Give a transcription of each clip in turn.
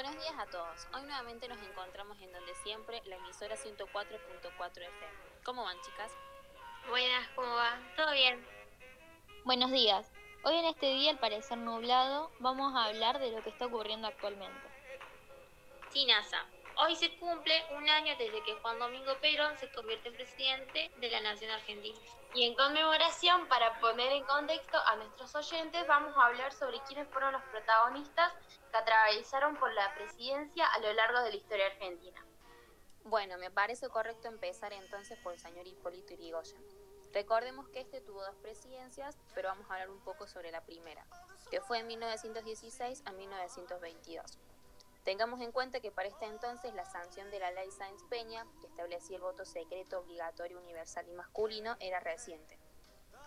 Buenos días a todos. Hoy nuevamente nos encontramos en donde siempre, la emisora 104.4 FM. ¿Cómo van, chicas? Buenas, ¿cómo va? ¿Todo bien? Buenos días. Hoy en este día, al parecer nublado, vamos a hablar de lo que está ocurriendo actualmente. Sí, NASA. Hoy se cumple un año desde que Juan Domingo Perón se convierte en presidente de la Nación Argentina. Y en conmemoración, para poner en contexto a nuestros oyentes, vamos a hablar sobre quiénes fueron los protagonistas que atravesaron por la presidencia a lo largo de la historia argentina. Bueno, me parece correcto empezar entonces por el señor Hipólito Yrigoyen. Recordemos que este tuvo dos presidencias, pero vamos a hablar un poco sobre la primera, que fue en 1916 a 1922. Tengamos en cuenta que para este entonces la sanción de la ley Sáenz Peña, que establecía el voto secreto obligatorio universal y masculino, era reciente.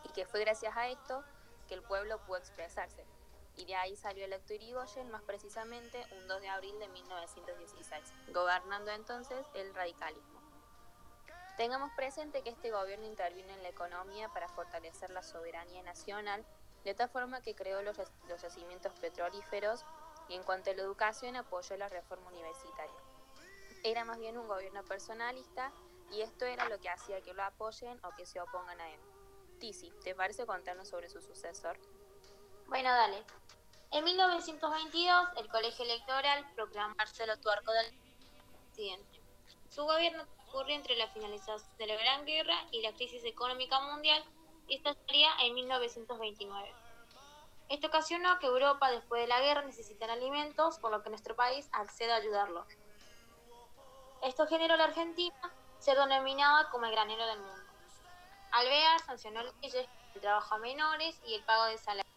Y que fue gracias a esto que el pueblo pudo expresarse. Y de ahí salió electo Irigoyen, más precisamente un 2 de abril de 1916, gobernando entonces el radicalismo. Tengamos presente que este gobierno intervino en la economía para fortalecer la soberanía nacional, de tal forma que creó los, los yacimientos petrolíferos y en cuanto a la educación apoyó la reforma universitaria. Era más bien un gobierno personalista y esto era lo que hacía que lo apoyen o que se opongan a él. Tizi, ¿te parece contarnos sobre su sucesor? Bueno, dale. En 1922, el colegio electoral proclamó Marcelo Tuarco del presidente. Su gobierno ocurrió entre la finalización de la Gran Guerra y la crisis económica mundial y estaría en 1929. Esto ocasionó que Europa después de la guerra necesitara alimentos, por lo que nuestro país accede a ayudarlo. Esto generó a la Argentina ser denominada como el granero del mundo. Alvear sancionó leyes, el trabajo a menores y el pago de salarios.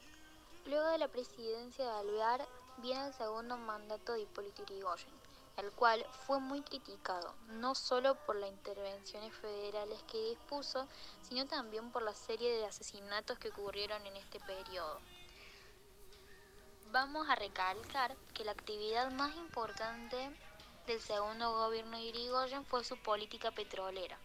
Luego de la presidencia de Alvear viene el segundo mandato de Hipólito Yrigoyen, el cual fue muy criticado, no solo por las intervenciones federales que dispuso, sino también por la serie de asesinatos que ocurrieron en este periodo. Vamos a recalcar que la actividad más importante del segundo gobierno de Irigoyen fue su política petrolera.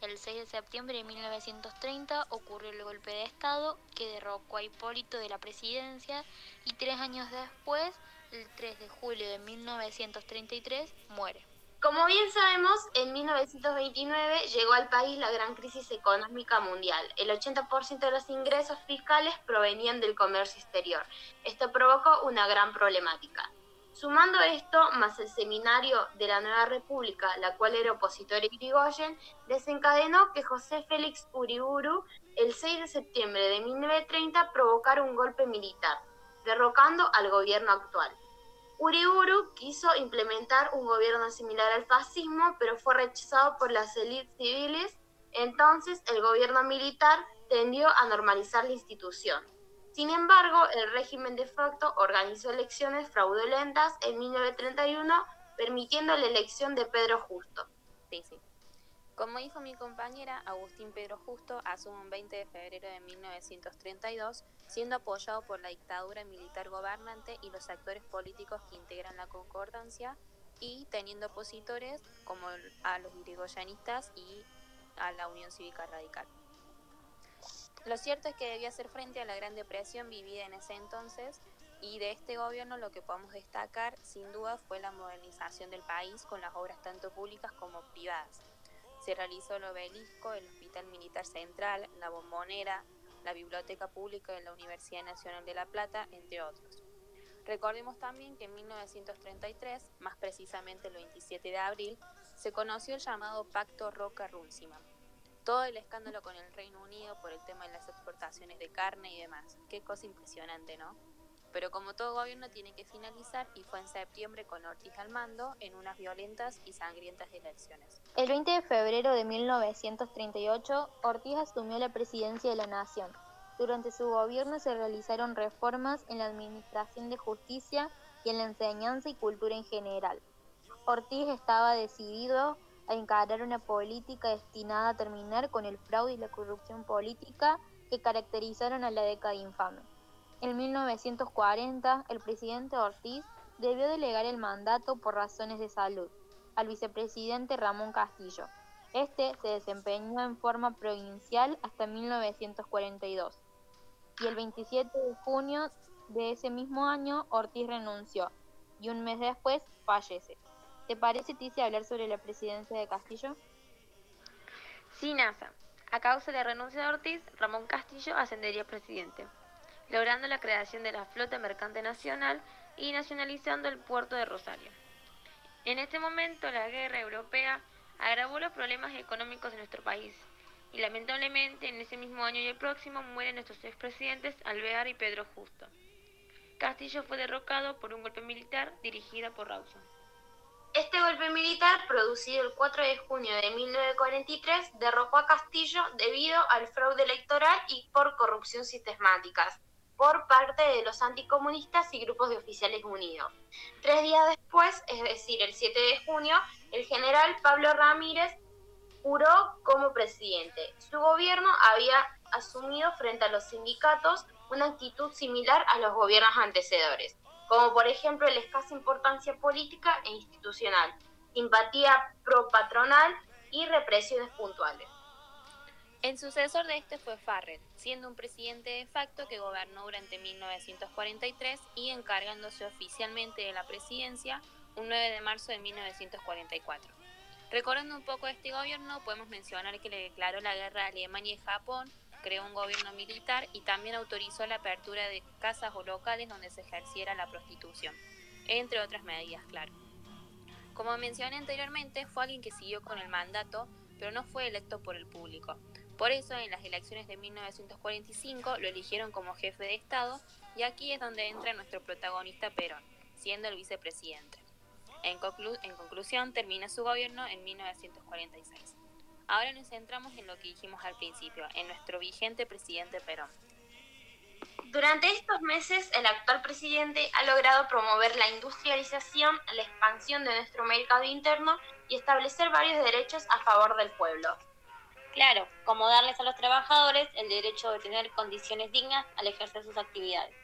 El 6 de septiembre de 1930 ocurrió el golpe de Estado que derrocó a Hipólito de la presidencia y tres años después, el 3 de julio de 1933, muere. Como bien sabemos, en 1929 llegó al país la gran crisis económica mundial. El 80% de los ingresos fiscales provenían del comercio exterior. Esto provocó una gran problemática. Sumando esto, más el seminario de la Nueva República, la cual era opositor a Irigoyen, desencadenó que José Félix Uriburu, el 6 de septiembre de 1930, provocara un golpe militar, derrocando al gobierno actual. Uriburu quiso implementar un gobierno similar al fascismo, pero fue rechazado por las élites civiles, entonces el gobierno militar tendió a normalizar la institución. Sin embargo, el régimen de facto organizó elecciones fraudulentas en 1931, permitiendo la elección de Pedro Justo. Sí, sí. Como dijo mi compañera, Agustín Pedro Justo asume un 20 de febrero de 1932, siendo apoyado por la dictadura militar gobernante y los actores políticos que integran la concordancia, y teniendo opositores como a los irigoyanistas y a la Unión Cívica Radical. Lo cierto es que debía hacer frente a la Gran Depresión vivida en ese entonces, y de este gobierno lo que podemos destacar sin duda fue la modernización del país con las obras tanto públicas como privadas se realizó el obelisco, el Hospital Militar Central, la Bombonera, la Biblioteca Pública de la Universidad Nacional de La Plata, entre otros. Recordemos también que en 1933, más precisamente el 27 de abril, se conoció el llamado Pacto Roca-Runciman. Todo el escándalo con el Reino Unido por el tema de las exportaciones de carne y demás. Qué cosa impresionante, ¿no? Pero como todo gobierno tiene que finalizar y fue en septiembre con Ortiz al mando en unas violentas y sangrientas elecciones. El 20 de febrero de 1938, Ortiz asumió la presidencia de la nación. Durante su gobierno se realizaron reformas en la administración de justicia y en la enseñanza y cultura en general. Ortiz estaba decidido a encarar una política destinada a terminar con el fraude y la corrupción política que caracterizaron a la década infame. En 1940, el presidente Ortiz debió delegar el mandato por razones de salud al vicepresidente Ramón Castillo. Este se desempeñó en forma provincial hasta 1942 y el 27 de junio de ese mismo año Ortiz renunció, y un mes después fallece. ¿Te parece, Ticia, hablar sobre la presidencia de Castillo? Sí, NASA. A causa de la renuncia de Ortiz, Ramón Castillo ascendería a presidente, logrando la creación de la flota mercante nacional y nacionalizando el puerto de Rosario. En este momento, la guerra europea agravó los problemas económicos de nuestro país y lamentablemente en ese mismo año y el próximo mueren nuestros expresidentes Alvear y Pedro Justo. Castillo fue derrocado por un golpe militar dirigido por Rawson. Este golpe militar, producido el 4 de junio de 1943, derrocó a Castillo debido al fraude electoral y por corrupción sistemática por parte de los anticomunistas y grupos de oficiales unidos. Tres días después, es decir, el 7 de junio, el general Pablo Ramírez juró como presidente. Su gobierno había asumido frente a los sindicatos una actitud similar a los gobiernos antecedores como por ejemplo la escasa importancia política e institucional, simpatía pro-patronal y represiones puntuales. El sucesor de este fue Farrell, siendo un presidente de facto que gobernó durante 1943 y encargándose oficialmente de la presidencia un 9 de marzo de 1944. Recordando un poco este gobierno, podemos mencionar que le declaró la guerra a Alemania y Japón, creó un gobierno militar y también autorizó la apertura de casas o locales donde se ejerciera la prostitución, entre otras medidas, claro. Como mencioné anteriormente, fue alguien que siguió con el mandato, pero no fue electo por el público. Por eso, en las elecciones de 1945 lo eligieron como jefe de Estado y aquí es donde entra nuestro protagonista Perón, siendo el vicepresidente. En, conclusión, termina su gobierno en 1946. Ahora nos centramos en lo que dijimos al principio, en nuestro vigente presidente Perón. Durante estos meses, el actual presidente ha logrado promover la industrialización, la expansión de nuestro mercado interno y establecer varios derechos a favor del pueblo. Claro, como darles a los trabajadores el derecho de tener condiciones dignas al ejercer sus actividades.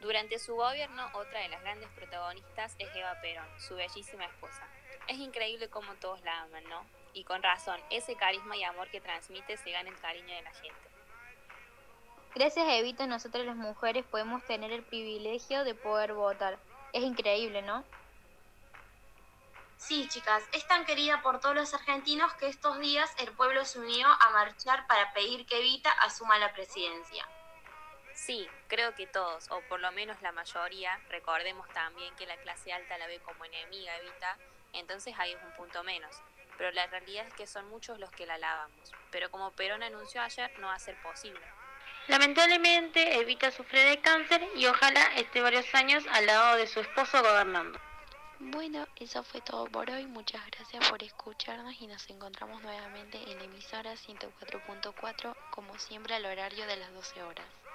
Durante su gobierno, otra de las grandes protagonistas es Eva Perón, su bellísima esposa. Es increíble cómo todos la aman, ¿no? Y con razón, ese carisma y amor que transmite se gana el cariño de la gente. Gracias a Evita, nosotras las mujeres podemos tener el privilegio de poder votar. Es increíble, ¿no? Sí, chicas, es tan querida por todos los argentinos que estos días el pueblo se unió a marchar para pedir que Evita asuma la presidencia. Sí, creo que todos, o por lo menos la mayoría, recordemos también que la clase alta la ve como enemiga Evita, entonces ahí es un punto menos pero la realidad es que son muchos los que la alabamos. Pero como Perón anunció ayer, no va a ser posible. Lamentablemente, Evita sufre de cáncer y ojalá esté varios años al lado de su esposo gobernando. Bueno, eso fue todo por hoy. Muchas gracias por escucharnos y nos encontramos nuevamente en emisora 104.4, como siempre al horario de las 12 horas.